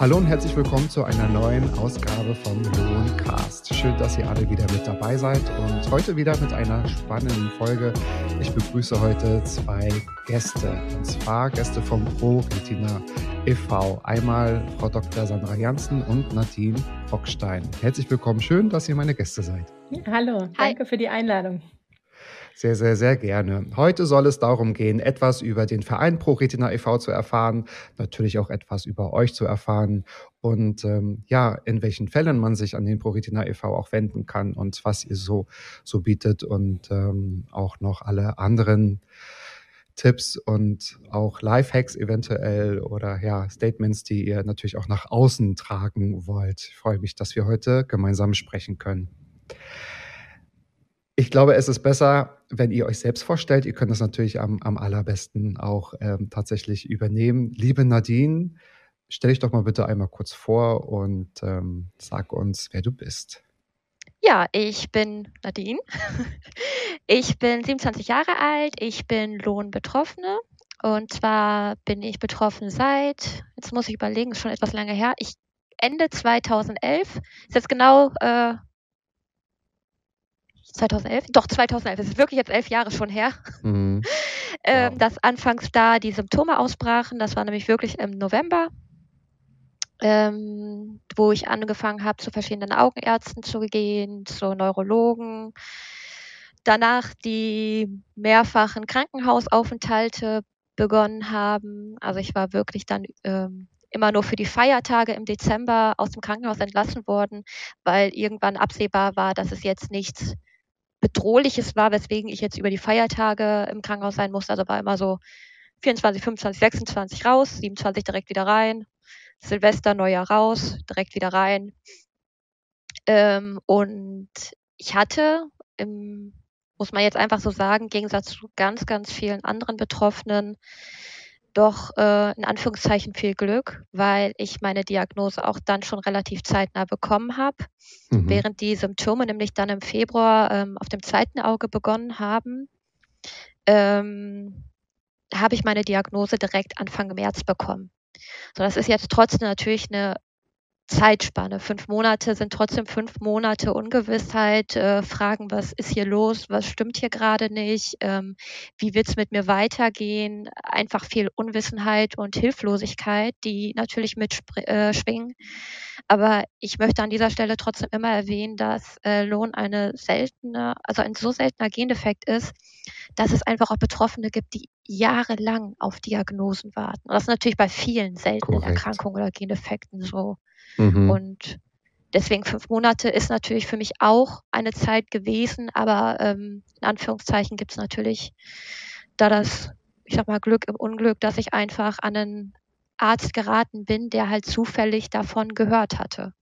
Hallo und herzlich willkommen zu einer neuen Ausgabe vom Lohncast. Schön, dass ihr alle wieder mit dabei seid und heute wieder mit einer spannenden Folge. Ich begrüße heute zwei Gäste und zwar Gäste vom Pro Retina e.V. Einmal Frau Dr. Sandra Janssen und Nadine Bockstein. Herzlich willkommen. Schön, dass ihr meine Gäste seid. Hallo, danke Hi. für die Einladung. Sehr, sehr, sehr gerne. Heute soll es darum gehen, etwas über den Verein ProRetina e.V. zu erfahren, natürlich auch etwas über euch zu erfahren und ähm, ja, in welchen Fällen man sich an den ProRetina e.V. auch wenden kann und was ihr so, so bietet und ähm, auch noch alle anderen Tipps und auch Lifehacks eventuell oder ja, Statements, die ihr natürlich auch nach außen tragen wollt. Ich freue mich, dass wir heute gemeinsam sprechen können. Ich glaube, es ist besser, wenn ihr euch selbst vorstellt. Ihr könnt das natürlich am, am allerbesten auch ähm, tatsächlich übernehmen. Liebe Nadine, stell dich doch mal bitte einmal kurz vor und ähm, sag uns, wer du bist. Ja, ich bin Nadine. Ich bin 27 Jahre alt. Ich bin Lohnbetroffene. Und zwar bin ich betroffen seit, jetzt muss ich überlegen, ist schon etwas lange her. Ich Ende 2011, ist jetzt genau äh, 2011? Doch, 2011. Es ist wirklich jetzt elf Jahre schon her. Mhm. ähm, wow. Dass anfangs da die Symptome ausbrachen. Das war nämlich wirklich im November, ähm, wo ich angefangen habe, zu verschiedenen Augenärzten zu gehen, zu Neurologen. Danach die mehrfachen Krankenhausaufenthalte begonnen haben. Also ich war wirklich dann ähm, immer nur für die Feiertage im Dezember aus dem Krankenhaus entlassen worden, weil irgendwann absehbar war, dass es jetzt nichts Bedrohliches war, weswegen ich jetzt über die Feiertage im Krankenhaus sein musste. Also war immer so 24, 25, 26 raus, 27 direkt wieder rein, Silvester, Neujahr raus, direkt wieder rein. Ähm, und ich hatte, im, muss man jetzt einfach so sagen, im Gegensatz zu ganz, ganz vielen anderen Betroffenen, doch äh, in Anführungszeichen viel Glück, weil ich meine Diagnose auch dann schon relativ zeitnah bekommen habe, mhm. während die Symptome nämlich dann im Februar ähm, auf dem zweiten Auge begonnen haben. Ähm, habe ich meine Diagnose direkt Anfang März bekommen. So, das ist jetzt trotzdem natürlich eine Zeitspanne. Fünf Monate sind trotzdem fünf Monate Ungewissheit, äh, fragen, was ist hier los, was stimmt hier gerade nicht, ähm, wie wird es mit mir weitergehen, einfach viel Unwissenheit und Hilflosigkeit, die natürlich mitschwingen. Äh, Aber ich möchte an dieser Stelle trotzdem immer erwähnen, dass äh, Lohn eine seltene, also ein so seltener Gendefekt ist, dass es einfach auch Betroffene gibt, die jahrelang auf Diagnosen warten. Und das ist natürlich bei vielen seltenen Korrekt. Erkrankungen oder Gendefekten so. Mhm. Und deswegen fünf Monate ist natürlich für mich auch eine Zeit gewesen, aber ähm, in Anführungszeichen gibt es natürlich da das, ich sag mal, Glück im Unglück, dass ich einfach an einen Arzt geraten bin, der halt zufällig davon gehört hatte.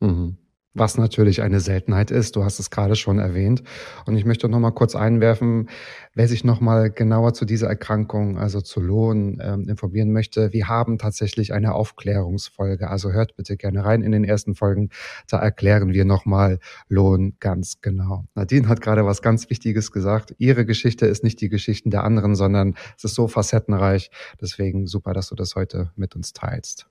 Mhm was natürlich eine Seltenheit ist. Du hast es gerade schon erwähnt. Und ich möchte noch mal kurz einwerfen, wer sich noch mal genauer zu dieser Erkrankung, also zu Lohn, ähm, informieren möchte. Wir haben tatsächlich eine Aufklärungsfolge. Also hört bitte gerne rein in den ersten Folgen. Da erklären wir noch mal Lohn ganz genau. Nadine hat gerade was ganz Wichtiges gesagt. Ihre Geschichte ist nicht die Geschichten der anderen, sondern es ist so facettenreich. Deswegen super, dass du das heute mit uns teilst.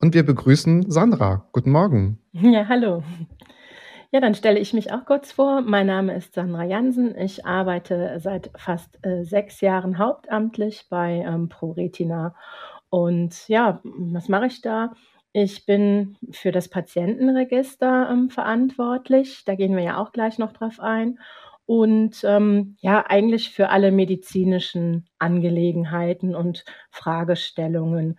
Und wir begrüßen Sandra. Guten Morgen. Ja, hallo. Ja, dann stelle ich mich auch kurz vor. Mein Name ist Sandra Jansen. Ich arbeite seit fast äh, sechs Jahren hauptamtlich bei ähm, ProRetina. Und ja, was mache ich da? Ich bin für das Patientenregister ähm, verantwortlich. Da gehen wir ja auch gleich noch drauf ein. Und ähm, ja, eigentlich für alle medizinischen Angelegenheiten und Fragestellungen.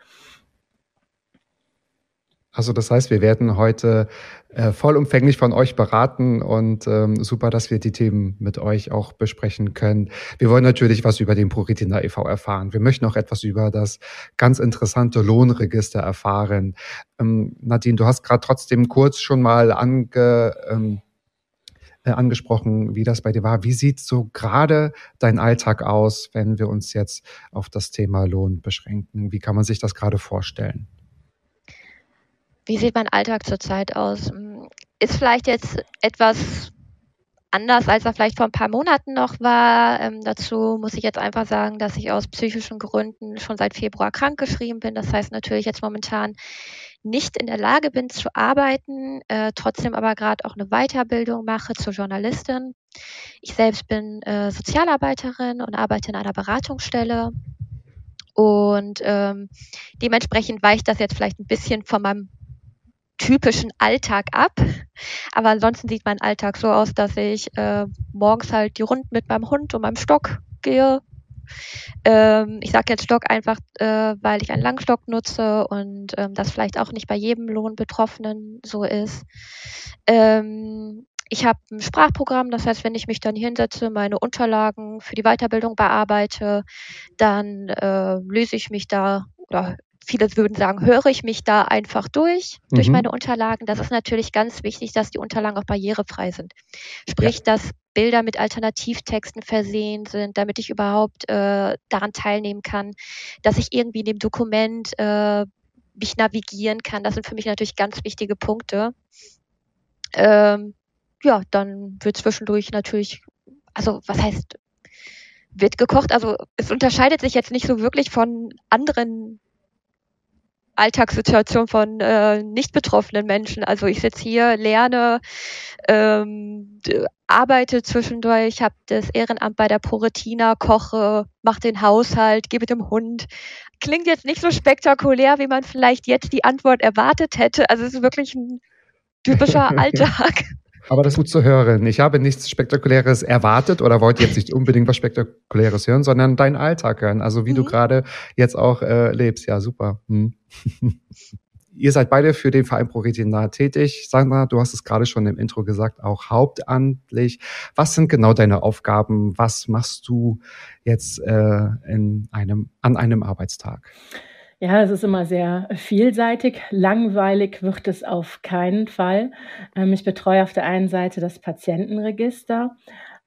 Also das heißt, wir werden heute äh, vollumfänglich von euch beraten und ähm, super, dass wir die Themen mit euch auch besprechen können. Wir wollen natürlich was über den ProRetina e.V. erfahren. Wir möchten auch etwas über das ganz interessante Lohnregister erfahren. Ähm, Nadine, du hast gerade trotzdem kurz schon mal ange, ähm, äh, angesprochen, wie das bei dir war. Wie sieht so gerade dein Alltag aus, wenn wir uns jetzt auf das Thema Lohn beschränken? Wie kann man sich das gerade vorstellen? Wie sieht mein Alltag zurzeit aus? Hm, ist vielleicht jetzt etwas anders, als er vielleicht vor ein paar Monaten noch war. Ähm, dazu muss ich jetzt einfach sagen, dass ich aus psychischen Gründen schon seit Februar krankgeschrieben bin. Das heißt natürlich jetzt momentan nicht in der Lage bin zu arbeiten, äh, trotzdem aber gerade auch eine Weiterbildung mache zur Journalistin. Ich selbst bin äh, Sozialarbeiterin und arbeite in einer Beratungsstelle. Und ähm, dementsprechend weicht das jetzt vielleicht ein bisschen von meinem typischen Alltag ab. Aber ansonsten sieht mein Alltag so aus, dass ich äh, morgens halt die Runden mit meinem Hund und meinem Stock gehe. Ähm, ich sage jetzt Stock einfach, äh, weil ich einen Langstock nutze und ähm, das vielleicht auch nicht bei jedem Lohnbetroffenen so ist. Ähm, ich habe ein Sprachprogramm, das heißt, wenn ich mich dann hinsetze, meine Unterlagen für die Weiterbildung bearbeite, dann äh, löse ich mich da oder viele würden sagen, höre ich mich da einfach durch, mhm. durch meine Unterlagen. Das ist natürlich ganz wichtig, dass die Unterlagen auch barrierefrei sind. Sprich, ja. dass Bilder mit Alternativtexten versehen sind, damit ich überhaupt äh, daran teilnehmen kann, dass ich irgendwie in dem Dokument äh, mich navigieren kann. Das sind für mich natürlich ganz wichtige Punkte. Ähm, ja, dann wird zwischendurch natürlich, also was heißt, wird gekocht. Also es unterscheidet sich jetzt nicht so wirklich von anderen Alltagssituation von äh, nicht betroffenen Menschen. Also ich sitze hier, lerne, ähm, arbeite zwischendurch, habe das Ehrenamt bei der Proretina, koche, mache den Haushalt, mit dem Hund. Klingt jetzt nicht so spektakulär, wie man vielleicht jetzt die Antwort erwartet hätte. Also es ist wirklich ein typischer Alltag. Aber das ist gut zu hören. Ich habe nichts Spektakuläres erwartet oder wollte jetzt nicht unbedingt was Spektakuläres hören, sondern deinen Alltag hören. Also wie mhm. du gerade jetzt auch äh, lebst. Ja, super. Hm. Ihr seid beide für den Verein ProRetina tätig. Sandra, du hast es gerade schon im Intro gesagt, auch hauptamtlich. Was sind genau deine Aufgaben? Was machst du jetzt äh, in einem, an einem Arbeitstag? Ja, es ist immer sehr vielseitig. Langweilig wird es auf keinen Fall. Ähm, ich betreue auf der einen Seite das Patientenregister,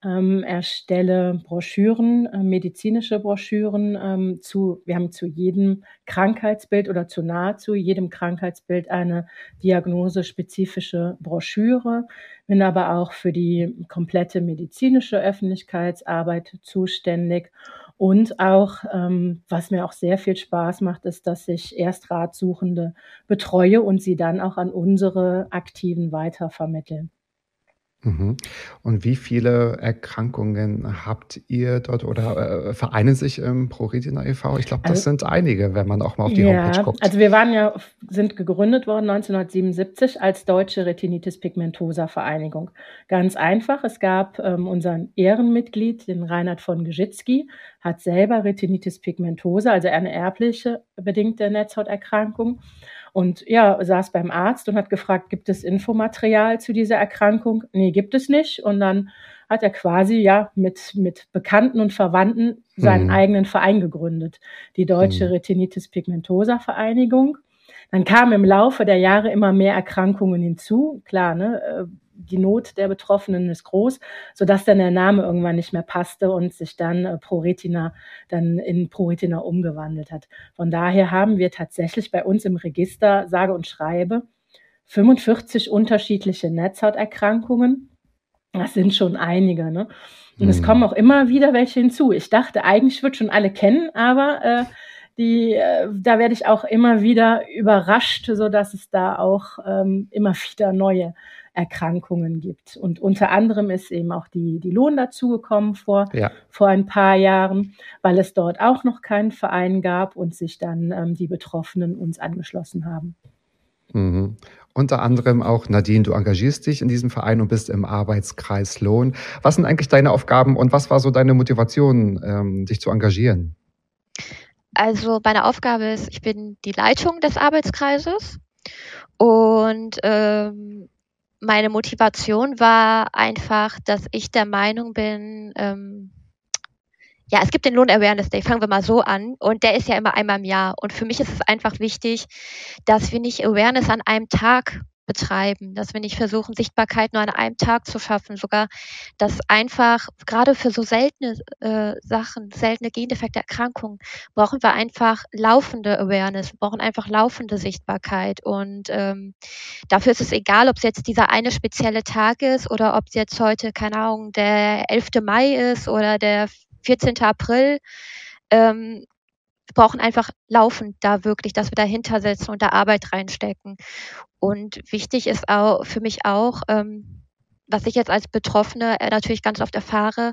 ähm, erstelle Broschüren, äh, medizinische Broschüren ähm, zu, wir haben zu jedem Krankheitsbild oder zu nahezu jedem Krankheitsbild eine diagnosespezifische Broschüre, bin aber auch für die komplette medizinische Öffentlichkeitsarbeit zuständig und auch, ähm, was mir auch sehr viel Spaß macht, ist, dass ich erst Ratsuchende betreue und sie dann auch an unsere Aktiven weitervermitteln. Mhm. Und wie viele Erkrankungen habt ihr dort oder äh, vereinen sich im ProRetina e.V.? Ich glaube, das also, sind einige, wenn man auch mal auf die ja, Homepage guckt. Also wir waren ja, sind gegründet worden 1977 als Deutsche Retinitis Pigmentosa Vereinigung. Ganz einfach, es gab ähm, unseren Ehrenmitglied, den Reinhard von Geschitzky, hat selber Retinitis pigmentosa, also eine erbliche bedingte Netzhauterkrankung und ja, saß beim Arzt und hat gefragt, gibt es Infomaterial zu dieser Erkrankung? Nee, gibt es nicht. Und dann hat er quasi ja mit, mit Bekannten und Verwandten seinen mhm. eigenen Verein gegründet, die Deutsche mhm. Retinitis Pigmentosa Vereinigung. Dann kamen im Laufe der Jahre immer mehr Erkrankungen hinzu. Klar, ne, äh, die Not der Betroffenen ist groß, sodass dann der Name irgendwann nicht mehr passte und sich dann äh, ProRetina dann in ProRetina umgewandelt hat. Von daher haben wir tatsächlich bei uns im Register, sage und schreibe, 45 unterschiedliche Netzhauterkrankungen. Das sind schon einige, ne? Und mhm. es kommen auch immer wieder welche hinzu. Ich dachte, eigentlich würde schon alle kennen, aber äh, die, äh, da werde ich auch immer wieder überrascht, so dass es da auch ähm, immer wieder neue Erkrankungen gibt. Und unter anderem ist eben auch die, die Lohn dazugekommen vor, ja. vor ein paar Jahren, weil es dort auch noch keinen Verein gab und sich dann ähm, die Betroffenen uns angeschlossen haben. Mhm. Unter anderem auch Nadine, du engagierst dich in diesem Verein und bist im Arbeitskreis Lohn. Was sind eigentlich deine Aufgaben und was war so deine Motivation, ähm, dich zu engagieren? Also meine Aufgabe ist, ich bin die Leitung des Arbeitskreises und ähm, meine Motivation war einfach, dass ich der Meinung bin, ähm, ja, es gibt den Lohn Awareness Day, fangen wir mal so an. Und der ist ja immer einmal im Jahr. Und für mich ist es einfach wichtig, dass wir nicht Awareness an einem Tag betreiben, dass wir nicht versuchen, Sichtbarkeit nur an einem Tag zu schaffen, sogar, dass einfach gerade für so seltene äh, Sachen, seltene Gendefekte, Erkrankungen, brauchen wir einfach laufende Awareness, brauchen einfach laufende Sichtbarkeit und ähm, dafür ist es egal, ob es jetzt dieser eine spezielle Tag ist oder ob es jetzt heute, keine Ahnung, der 11. Mai ist oder der 14. April. Ähm, wir brauchen einfach laufend da wirklich, dass wir dahinter setzen und da Arbeit reinstecken. Und wichtig ist auch für mich auch, ähm, was ich jetzt als Betroffene äh, natürlich ganz oft erfahre,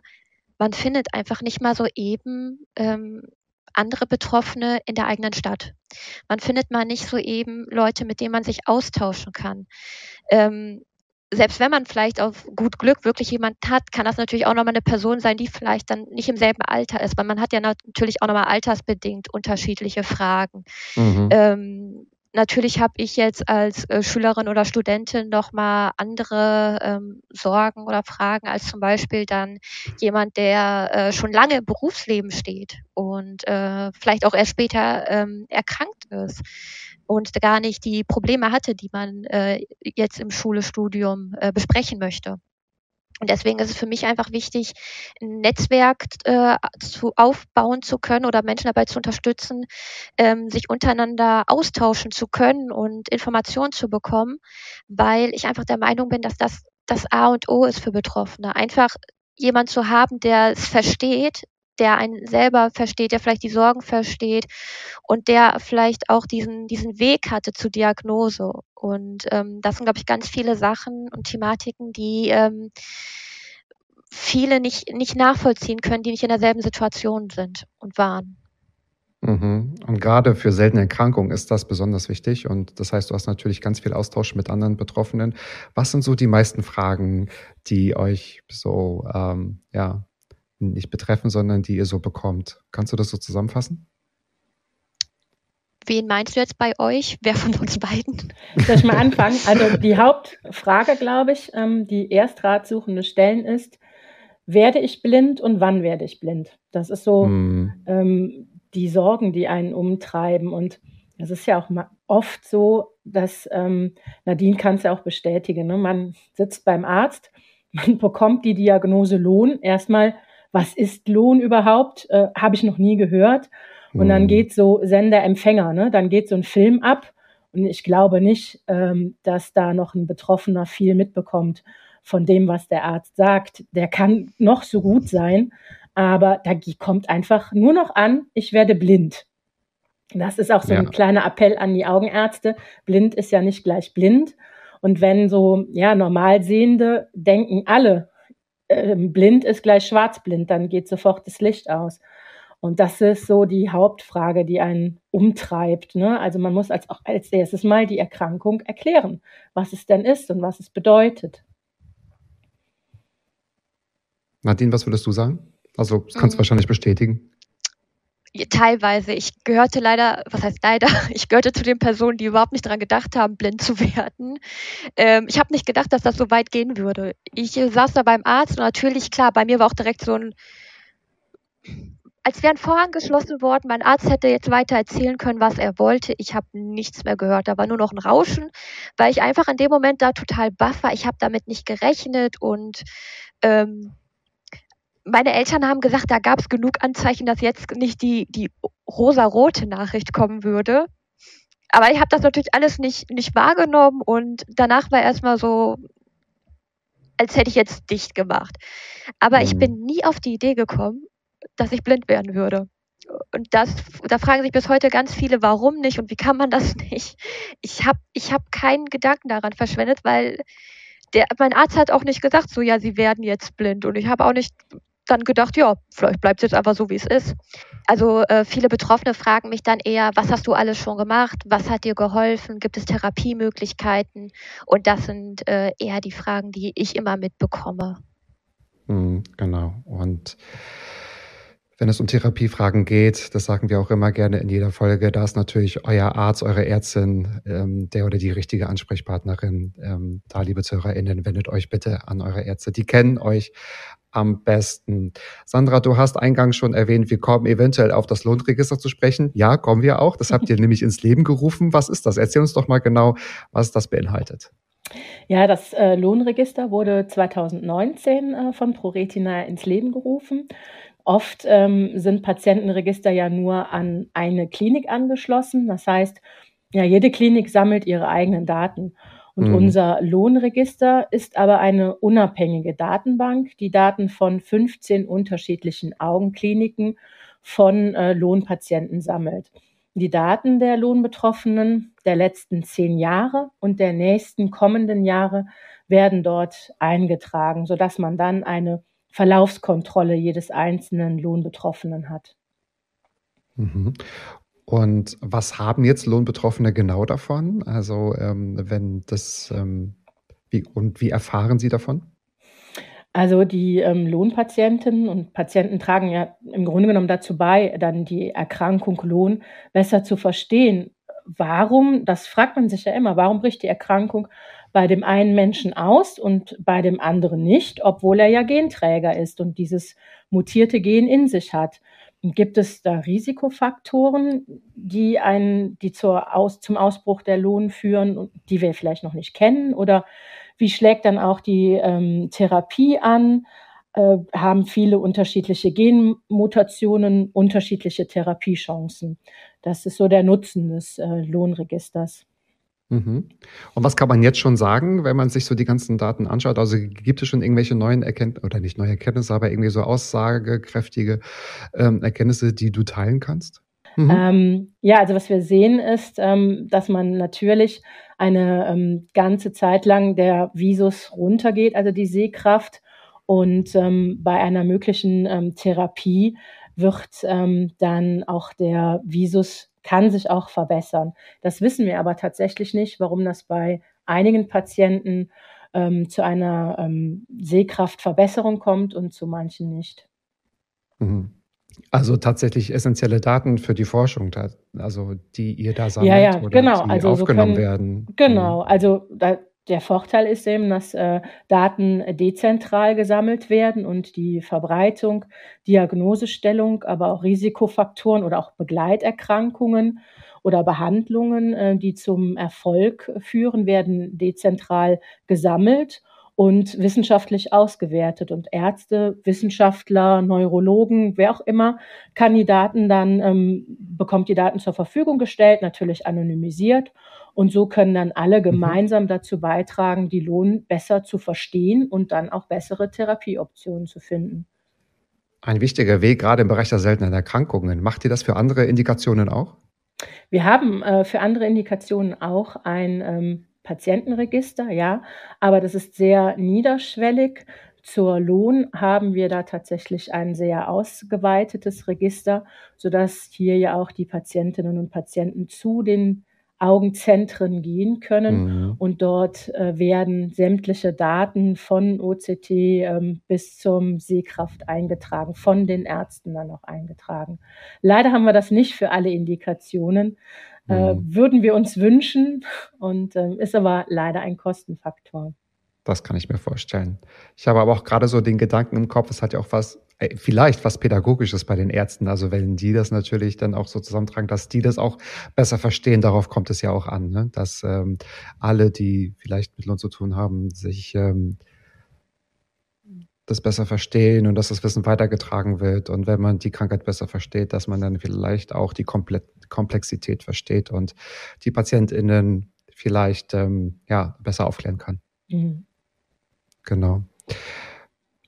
man findet einfach nicht mal so eben ähm, andere Betroffene in der eigenen Stadt. Man findet mal nicht so eben Leute, mit denen man sich austauschen kann. Ähm, selbst wenn man vielleicht auf gut Glück wirklich jemand hat, kann das natürlich auch nochmal eine Person sein, die vielleicht dann nicht im selben Alter ist, weil man hat ja natürlich auch nochmal altersbedingt unterschiedliche Fragen. Mhm. Ähm, natürlich habe ich jetzt als äh, Schülerin oder Studentin nochmal andere ähm, Sorgen oder Fragen als zum Beispiel dann jemand, der äh, schon lange im Berufsleben steht und äh, vielleicht auch erst später ähm, erkrankt ist und gar nicht die Probleme hatte, die man äh, jetzt im Schulestudium äh, besprechen möchte. Und deswegen ist es für mich einfach wichtig, ein Netzwerk äh, zu aufbauen zu können oder Menschen dabei zu unterstützen, ähm, sich untereinander austauschen zu können und Informationen zu bekommen, weil ich einfach der Meinung bin, dass das das A und O ist für Betroffene. Einfach jemand zu haben, der es versteht, der einen selber versteht, der vielleicht die Sorgen versteht und der vielleicht auch diesen, diesen Weg hatte zur Diagnose. Und ähm, das sind, glaube ich, ganz viele Sachen und Thematiken, die ähm, viele nicht, nicht nachvollziehen können, die nicht in derselben Situation sind und waren. Mhm. Und gerade für seltene Erkrankungen ist das besonders wichtig. Und das heißt, du hast natürlich ganz viel Austausch mit anderen Betroffenen. Was sind so die meisten Fragen, die euch so ähm, ja, nicht betreffen, sondern die ihr so bekommt. Kannst du das so zusammenfassen? Wen meinst du jetzt bei euch? Wer von uns beiden? Soll ich mal anfangen? Also die Hauptfrage, glaube ich, ähm, die Erstratsuchende stellen ist, werde ich blind und wann werde ich blind? Das ist so hm. ähm, die Sorgen, die einen umtreiben. Und es ist ja auch oft so, dass, ähm, Nadine kann es ja auch bestätigen, ne? man sitzt beim Arzt, man bekommt die Diagnose Lohn. Erstmal was ist Lohn überhaupt? Äh, Habe ich noch nie gehört. Und dann mhm. geht so Sender-Empfänger, ne? dann geht so ein Film ab. Und ich glaube nicht, ähm, dass da noch ein Betroffener viel mitbekommt von dem, was der Arzt sagt. Der kann noch so gut sein, aber da kommt einfach nur noch an, ich werde blind. Das ist auch so ja. ein kleiner Appell an die Augenärzte. Blind ist ja nicht gleich blind. Und wenn so, ja, Normalsehende denken alle, ähm, blind ist gleich schwarzblind, dann geht sofort das Licht aus. Und das ist so die Hauptfrage, die einen umtreibt. Ne? Also man muss als, auch als erstes mal die Erkrankung erklären, was es denn ist und was es bedeutet. Nadine, was würdest du sagen? Also, das kannst du mhm. wahrscheinlich bestätigen teilweise, ich gehörte leider, was heißt leider, ich gehörte zu den Personen, die überhaupt nicht daran gedacht haben, blind zu werden. Ähm, ich habe nicht gedacht, dass das so weit gehen würde. Ich saß da beim Arzt und natürlich, klar, bei mir war auch direkt so ein, als wäre ein Vorhang geschlossen worden, mein Arzt hätte jetzt weiter erzählen können, was er wollte. Ich habe nichts mehr gehört. Da war nur noch ein Rauschen, weil ich einfach in dem Moment da total baff war. Ich habe damit nicht gerechnet und ähm, meine Eltern haben gesagt, da gab es genug Anzeichen, dass jetzt nicht die, die rosa-rote Nachricht kommen würde. Aber ich habe das natürlich alles nicht, nicht wahrgenommen und danach war erstmal so, als hätte ich jetzt dicht gemacht. Aber ich bin mhm. nie auf die Idee gekommen, dass ich blind werden würde. Und das, da fragen sich bis heute ganz viele, warum nicht und wie kann man das nicht? Ich habe ich hab keinen Gedanken daran verschwendet, weil der, mein Arzt hat auch nicht gesagt, so ja, sie werden jetzt blind. Und ich habe auch nicht dann gedacht, ja, vielleicht bleibt es jetzt einfach so, wie es ist. Also äh, viele Betroffene fragen mich dann eher, was hast du alles schon gemacht? Was hat dir geholfen? Gibt es Therapiemöglichkeiten? Und das sind äh, eher die Fragen, die ich immer mitbekomme. Mhm, genau. Und wenn es um Therapiefragen geht, das sagen wir auch immer gerne in jeder Folge, da ist natürlich euer Arzt, eure Ärztin, ähm, der oder die richtige Ansprechpartnerin. Ähm, da, liebe ZuhörerInnen, wendet euch bitte an eure Ärzte. Die kennen euch am besten. Sandra, du hast eingangs schon erwähnt, wir kommen eventuell auf das Lohnregister zu sprechen. Ja, kommen wir auch. Das habt ihr nämlich ins Leben gerufen. Was ist das? Erzähl uns doch mal genau, was das beinhaltet. Ja, das äh, Lohnregister wurde 2019 äh, von ProRetina ins Leben gerufen. Oft ähm, sind Patientenregister ja nur an eine Klinik angeschlossen. Das heißt, ja, jede Klinik sammelt ihre eigenen Daten. Und mhm. unser Lohnregister ist aber eine unabhängige Datenbank, die Daten von 15 unterschiedlichen Augenkliniken von äh, Lohnpatienten sammelt. Die Daten der Lohnbetroffenen der letzten zehn Jahre und der nächsten kommenden Jahre werden dort eingetragen, sodass man dann eine Verlaufskontrolle jedes einzelnen Lohnbetroffenen hat. Und was haben jetzt Lohnbetroffene genau davon? Also ähm, wenn das ähm, wie, und wie erfahren sie davon? Also die ähm, Lohnpatientinnen und Patienten tragen ja im Grunde genommen dazu bei, dann die Erkrankung Lohn besser zu verstehen. Warum, das fragt man sich ja immer, warum bricht die Erkrankung bei dem einen Menschen aus und bei dem anderen nicht, obwohl er ja Genträger ist und dieses mutierte Gen in sich hat? Gibt es da Risikofaktoren, die einen, die zur Aus, zum Ausbruch der Lohn führen, die wir vielleicht noch nicht kennen? Oder wie schlägt dann auch die ähm, Therapie an? Äh, haben viele unterschiedliche Genmutationen unterschiedliche Therapiechancen? Das ist so der Nutzen des äh, Lohnregisters. Mhm. Und was kann man jetzt schon sagen, wenn man sich so die ganzen Daten anschaut? Also gibt es schon irgendwelche neuen Erkenntnisse, oder nicht neue Erkenntnisse, aber irgendwie so aussagekräftige ähm, Erkenntnisse, die du teilen kannst? Mhm. Ähm, ja, also was wir sehen ist, ähm, dass man natürlich eine ähm, ganze Zeit lang der Visus runtergeht, also die Sehkraft. Und ähm, bei einer möglichen ähm, Therapie wird dann auch der Visus kann sich auch verbessern. Das wissen wir aber tatsächlich nicht, warum das bei einigen Patienten ähm, zu einer ähm, Sehkraftverbesserung kommt und zu manchen nicht. Mhm. Also tatsächlich essentielle Daten für die Forschung, also die ihr da sammelt ja, ja, oder genau. die also aufgenommen so können, werden. Genau, mhm. also da, der Vorteil ist eben, dass äh, Daten dezentral gesammelt werden und die Verbreitung, Diagnosestellung, aber auch Risikofaktoren oder auch Begleiterkrankungen oder Behandlungen, äh, die zum Erfolg führen, werden dezentral gesammelt und wissenschaftlich ausgewertet. Und Ärzte, Wissenschaftler, Neurologen, wer auch immer, kann die Daten dann, ähm, bekommt die Daten zur Verfügung gestellt, natürlich anonymisiert und so können dann alle mhm. gemeinsam dazu beitragen, die Lohn besser zu verstehen und dann auch bessere Therapieoptionen zu finden. Ein wichtiger Weg, gerade im Bereich der seltenen Erkrankungen. Macht ihr das für andere Indikationen auch? Wir haben äh, für andere Indikationen auch ein ähm, Patientenregister, ja, aber das ist sehr niederschwellig. Zur Lohn haben wir da tatsächlich ein sehr ausgeweitetes Register, sodass hier ja auch die Patientinnen und Patienten zu den Augenzentren gehen können. Mhm. Und dort äh, werden sämtliche Daten von OCT ähm, bis zum Sehkraft eingetragen, von den Ärzten dann auch eingetragen. Leider haben wir das nicht für alle Indikationen. Äh, mhm. würden wir uns wünschen und äh, ist aber leider ein Kostenfaktor. Das kann ich mir vorstellen. Ich habe aber auch gerade so den Gedanken im Kopf, es hat ja auch was, äh, vielleicht was Pädagogisches bei den Ärzten. Also wenn die das natürlich dann auch so zusammentragen, dass die das auch besser verstehen, darauf kommt es ja auch an, ne? dass ähm, alle, die vielleicht mit uns zu tun haben, sich ähm, das besser verstehen und dass das Wissen weitergetragen wird. Und wenn man die Krankheit besser versteht, dass man dann vielleicht auch die Komplexität versteht und die PatientInnen vielleicht ähm, ja, besser aufklären kann. Mhm. Genau.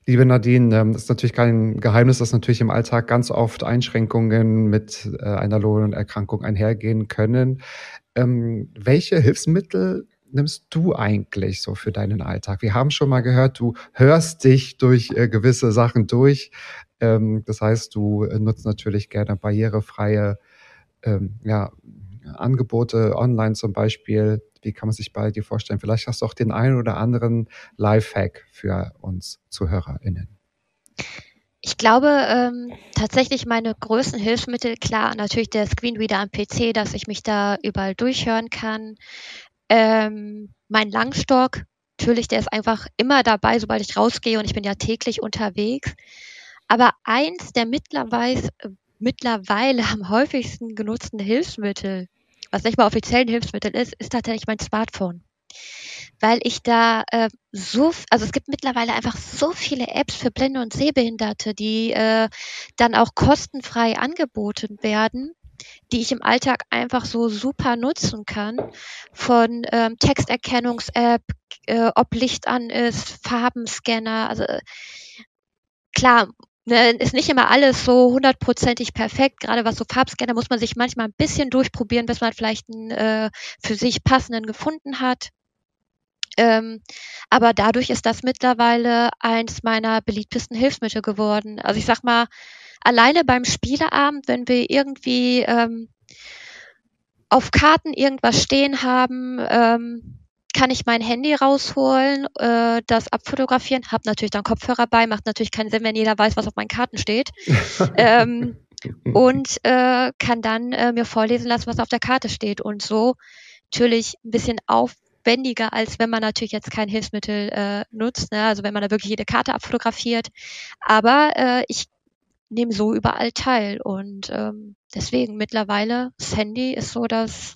Liebe Nadine, ähm, das ist natürlich kein Geheimnis, dass natürlich im Alltag ganz oft Einschränkungen mit äh, einer Lohnerkrankung einhergehen können. Ähm, welche Hilfsmittel nimmst du eigentlich so für deinen Alltag? Wir haben schon mal gehört, du hörst dich durch äh, gewisse Sachen durch. Ähm, das heißt, du äh, nutzt natürlich gerne barrierefreie ja, Angebote online zum Beispiel. Wie kann man sich bei dir vorstellen? Vielleicht hast du auch den einen oder anderen Lifehack für uns ZuhörerInnen. Ich glaube ähm, tatsächlich meine größten Hilfsmittel, klar, natürlich der Screenreader am PC, dass ich mich da überall durchhören kann. Ähm, mein Langstock, natürlich, der ist einfach immer dabei, sobald ich rausgehe und ich bin ja täglich unterwegs. Aber eins der mittlerweile, mittlerweile am häufigsten genutzten Hilfsmittel was nicht mal offiziell ein Hilfsmittel ist, ist tatsächlich mein Smartphone. weil ich da äh, so, also es gibt mittlerweile einfach so viele Apps für Blinde und Sehbehinderte, die äh, dann auch kostenfrei angeboten werden die ich im Alltag einfach so super nutzen kann. Von ähm, Texterkennungs-App, äh, ob Licht an ist, Farbenscanner. Also klar, ne, ist nicht immer alles so hundertprozentig perfekt. Gerade was so Farbscanner muss man sich manchmal ein bisschen durchprobieren, bis man vielleicht einen äh, für sich passenden gefunden hat. Ähm, aber dadurch ist das mittlerweile eins meiner beliebtesten Hilfsmittel geworden. Also ich sag mal, alleine beim Spieleabend, wenn wir irgendwie ähm, auf Karten irgendwas stehen haben, ähm, kann ich mein Handy rausholen, äh, das abfotografieren, habe natürlich dann Kopfhörer bei, macht natürlich keinen Sinn, wenn jeder weiß, was auf meinen Karten steht. ähm, und äh, kann dann äh, mir vorlesen lassen, was auf der Karte steht. Und so natürlich ein bisschen aufwendiger, als wenn man natürlich jetzt kein Hilfsmittel äh, nutzt, ne? also wenn man da wirklich jede Karte abfotografiert. Aber äh, ich nehme so überall teil. Und ähm, deswegen mittlerweile, das Handy ist so das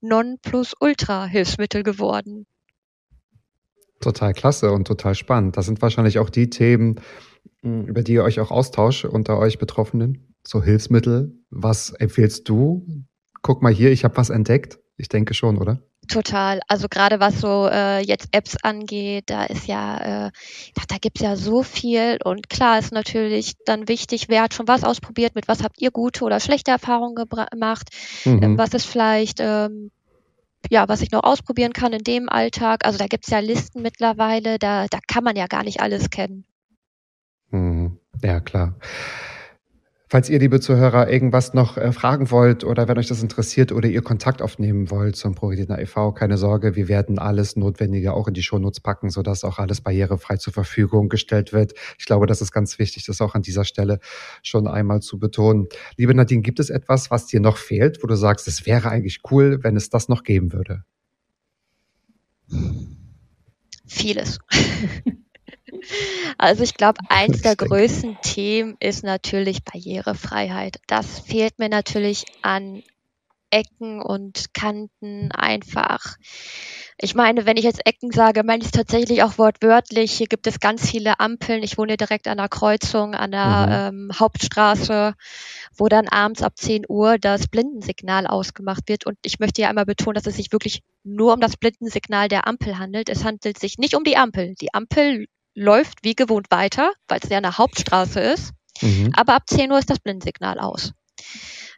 Non-Plus-Ultra-Hilfsmittel geworden. Total klasse und total spannend. Das sind wahrscheinlich auch die Themen, hm, über die ihr euch auch austauscht unter euch Betroffenen. So Hilfsmittel. Was empfehlst du? Guck mal hier, ich habe was entdeckt. Ich denke schon, oder? Total. Also gerade was so äh, jetzt Apps angeht, da ist ja, äh, da gibt's ja so viel und klar ist natürlich dann wichtig, wer hat schon was ausprobiert, mit was habt ihr gute oder schlechte Erfahrungen gemacht, mhm. ähm, was ist vielleicht ähm, ja, was ich noch ausprobieren kann in dem Alltag. Also da gibt's ja Listen mittlerweile, da, da kann man ja gar nicht alles kennen. Mhm. Ja, klar. Falls ihr, liebe Zuhörer, irgendwas noch äh, fragen wollt oder wenn euch das interessiert oder ihr Kontakt aufnehmen wollt zum ProRetina e.V., keine Sorge, wir werden alles Notwendige auch in die Shownotes packen, sodass auch alles barrierefrei zur Verfügung gestellt wird. Ich glaube, das ist ganz wichtig, das auch an dieser Stelle schon einmal zu betonen. Liebe Nadine, gibt es etwas, was dir noch fehlt, wo du sagst, es wäre eigentlich cool, wenn es das noch geben würde? Vieles. Also ich glaube, eins der größten Themen ist natürlich Barrierefreiheit. Das fehlt mir natürlich an Ecken und Kanten einfach. Ich meine, wenn ich jetzt Ecken sage, meine ich es tatsächlich auch wortwörtlich. Hier gibt es ganz viele Ampeln. Ich wohne direkt an der Kreuzung, an der mhm. ähm, Hauptstraße, wo dann abends ab 10 Uhr das Blindensignal ausgemacht wird. Und ich möchte ja einmal betonen, dass es sich wirklich nur um das Blindensignal der Ampel handelt. Es handelt sich nicht um die Ampel. Die Ampel läuft wie gewohnt weiter, weil es ja eine Hauptstraße ist. Mhm. Aber ab 10 Uhr ist das Blindensignal aus.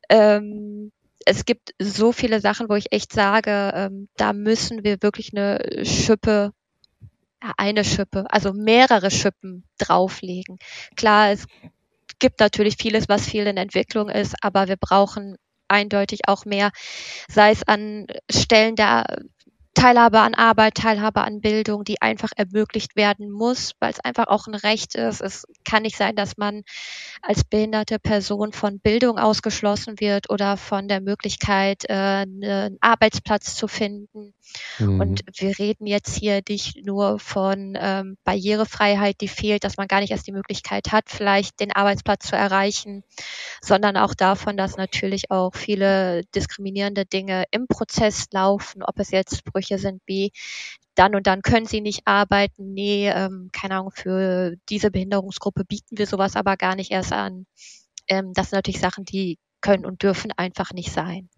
Ähm, es gibt so viele Sachen, wo ich echt sage, ähm, da müssen wir wirklich eine Schippe, eine Schippe, also mehrere Schippen drauflegen. Klar, es gibt natürlich vieles, was viel in Entwicklung ist, aber wir brauchen eindeutig auch mehr, sei es an Stellen der Teilhabe an Arbeit, Teilhabe an Bildung, die einfach ermöglicht werden muss, weil es einfach auch ein Recht ist. Es kann nicht sein, dass man als behinderte Person von Bildung ausgeschlossen wird oder von der Möglichkeit, äh, einen Arbeitsplatz zu finden. Mhm. Und wir reden jetzt hier nicht nur von ähm, Barrierefreiheit, die fehlt, dass man gar nicht erst die Möglichkeit hat, vielleicht den Arbeitsplatz zu erreichen, sondern auch davon, dass natürlich auch viele diskriminierende Dinge im Prozess laufen, ob es jetzt Sprüche sind wie dann und dann können sie nicht arbeiten. Nee, ähm, keine Ahnung, für diese Behinderungsgruppe bieten wir sowas aber gar nicht erst an. Ähm, das sind natürlich Sachen, die können und dürfen einfach nicht sein.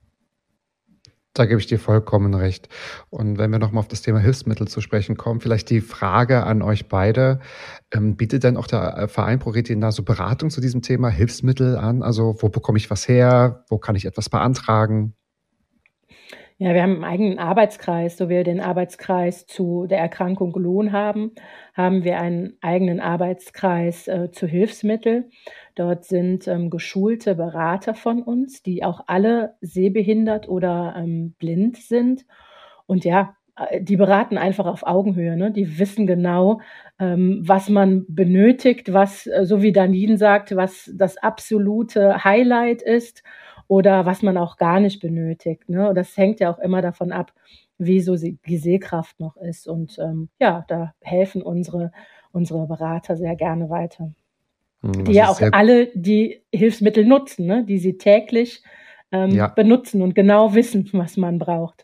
Da gebe ich dir vollkommen recht. Und wenn wir nochmal auf das Thema Hilfsmittel zu sprechen kommen, vielleicht die Frage an euch beide. Ähm, bietet denn auch der äh, Verein ProRetina so Beratung zu diesem Thema Hilfsmittel an? Also wo bekomme ich was her? Wo kann ich etwas beantragen? Ja, wir haben einen eigenen Arbeitskreis. So wir den Arbeitskreis zu der Erkrankung Lohn haben, haben wir einen eigenen Arbeitskreis äh, zu Hilfsmittel. Dort sind ähm, geschulte Berater von uns, die auch alle sehbehindert oder ähm, blind sind. Und ja, äh, die beraten einfach auf Augenhöhe. Ne? Die wissen genau, ähm, was man benötigt, was, äh, so wie Danine sagt, was das absolute Highlight ist oder was man auch gar nicht benötigt. Ne? Und das hängt ja auch immer davon ab, wie so die Sehkraft noch ist. Und ähm, ja, da helfen unsere, unsere Berater sehr gerne weiter. Hm, die ja auch alle die Hilfsmittel nutzen, ne? die sie täglich ähm, ja. benutzen und genau wissen, was man braucht.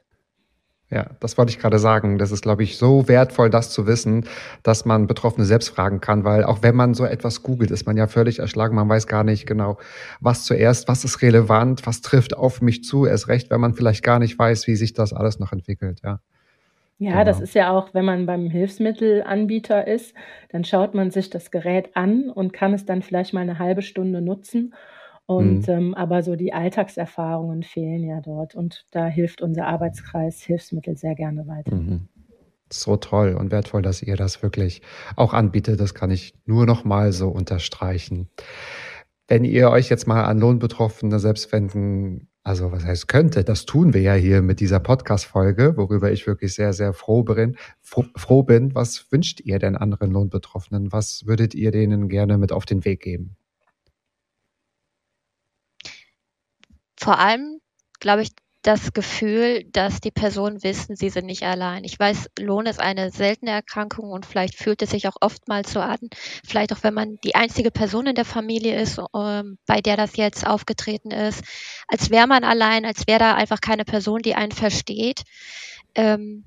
Ja, das wollte ich gerade sagen. Das ist, glaube ich, so wertvoll, das zu wissen, dass man Betroffene selbst fragen kann, weil auch wenn man so etwas googelt, ist man ja völlig erschlagen. Man weiß gar nicht genau, was zuerst, was ist relevant, was trifft auf mich zu. Erst recht, wenn man vielleicht gar nicht weiß, wie sich das alles noch entwickelt. Ja. Ja, genau. das ist ja auch, wenn man beim Hilfsmittelanbieter ist, dann schaut man sich das Gerät an und kann es dann vielleicht mal eine halbe Stunde nutzen. Und mhm. ähm, aber so die Alltagserfahrungen fehlen ja dort. Und da hilft unser Arbeitskreis Hilfsmittel sehr gerne weiter. Mhm. So toll und wertvoll, dass ihr das wirklich auch anbietet. Das kann ich nur noch mal so unterstreichen. Wenn ihr euch jetzt mal an Lohnbetroffene selbst wenden also was heißt könnte, das tun wir ja hier mit dieser Podcast-Folge, worüber ich wirklich sehr, sehr froh bin. Froh bin. Was wünscht ihr denn anderen Lohnbetroffenen? Was würdet ihr denen gerne mit auf den Weg geben? Vor allem, glaube ich, das Gefühl, dass die Personen wissen, sie sind nicht allein. Ich weiß, Lohn ist eine seltene Erkrankung und vielleicht fühlt es sich auch oftmals so an, vielleicht auch wenn man die einzige Person in der Familie ist, ähm, bei der das jetzt aufgetreten ist, als wäre man allein, als wäre da einfach keine Person, die einen versteht. Ähm,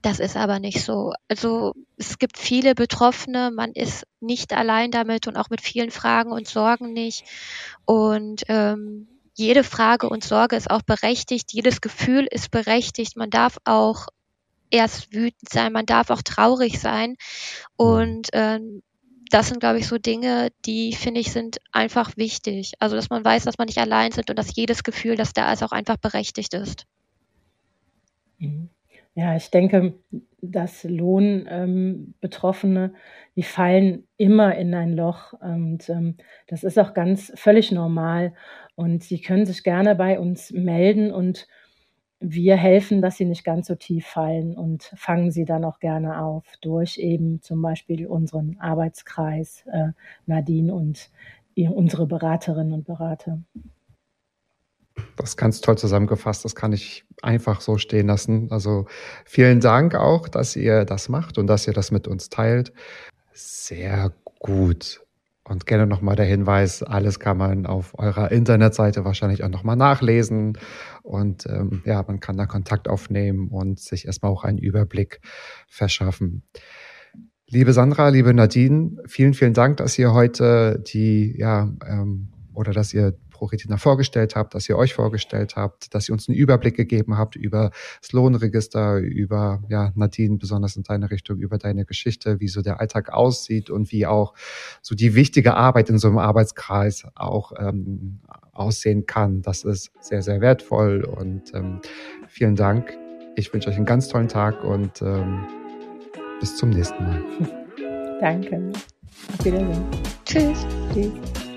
das ist aber nicht so. Also es gibt viele Betroffene, man ist nicht allein damit und auch mit vielen Fragen und Sorgen nicht. Und ähm, jede Frage und Sorge ist auch berechtigt, jedes Gefühl ist berechtigt. Man darf auch erst wütend sein, man darf auch traurig sein. Und ähm, das sind, glaube ich, so Dinge, die, finde ich, sind einfach wichtig. Also, dass man weiß, dass man nicht allein sind und dass jedes Gefühl, das da ist, auch einfach berechtigt ist. Mhm. Ja, ich denke, dass Lohnbetroffene, ähm, die fallen immer in ein Loch und ähm, das ist auch ganz völlig normal. Und sie können sich gerne bei uns melden und wir helfen, dass sie nicht ganz so tief fallen und fangen sie dann auch gerne auf durch eben zum Beispiel unseren Arbeitskreis äh, Nadine und unsere Beraterinnen und Berater. Das ist ganz toll zusammengefasst. Das kann ich einfach so stehen lassen. Also vielen Dank auch, dass ihr das macht und dass ihr das mit uns teilt. Sehr gut. Und gerne nochmal der Hinweis, alles kann man auf eurer Internetseite wahrscheinlich auch nochmal nachlesen. Und ähm, ja, man kann da Kontakt aufnehmen und sich erstmal auch einen Überblick verschaffen. Liebe Sandra, liebe Nadine, vielen, vielen Dank, dass ihr heute die, ja, ähm, oder dass ihr ProRetina vorgestellt habt, dass ihr euch vorgestellt habt, dass ihr uns einen Überblick gegeben habt über das Lohnregister, über, ja, Nadine, besonders in deine Richtung, über deine Geschichte, wie so der Alltag aussieht und wie auch so die wichtige Arbeit in so einem Arbeitskreis auch ähm, aussehen kann. Das ist sehr, sehr wertvoll und ähm, vielen Dank. Ich wünsche euch einen ganz tollen Tag und ähm, bis zum nächsten Mal. Danke. Auf Wiedersehen. Tschüss. Tschüss.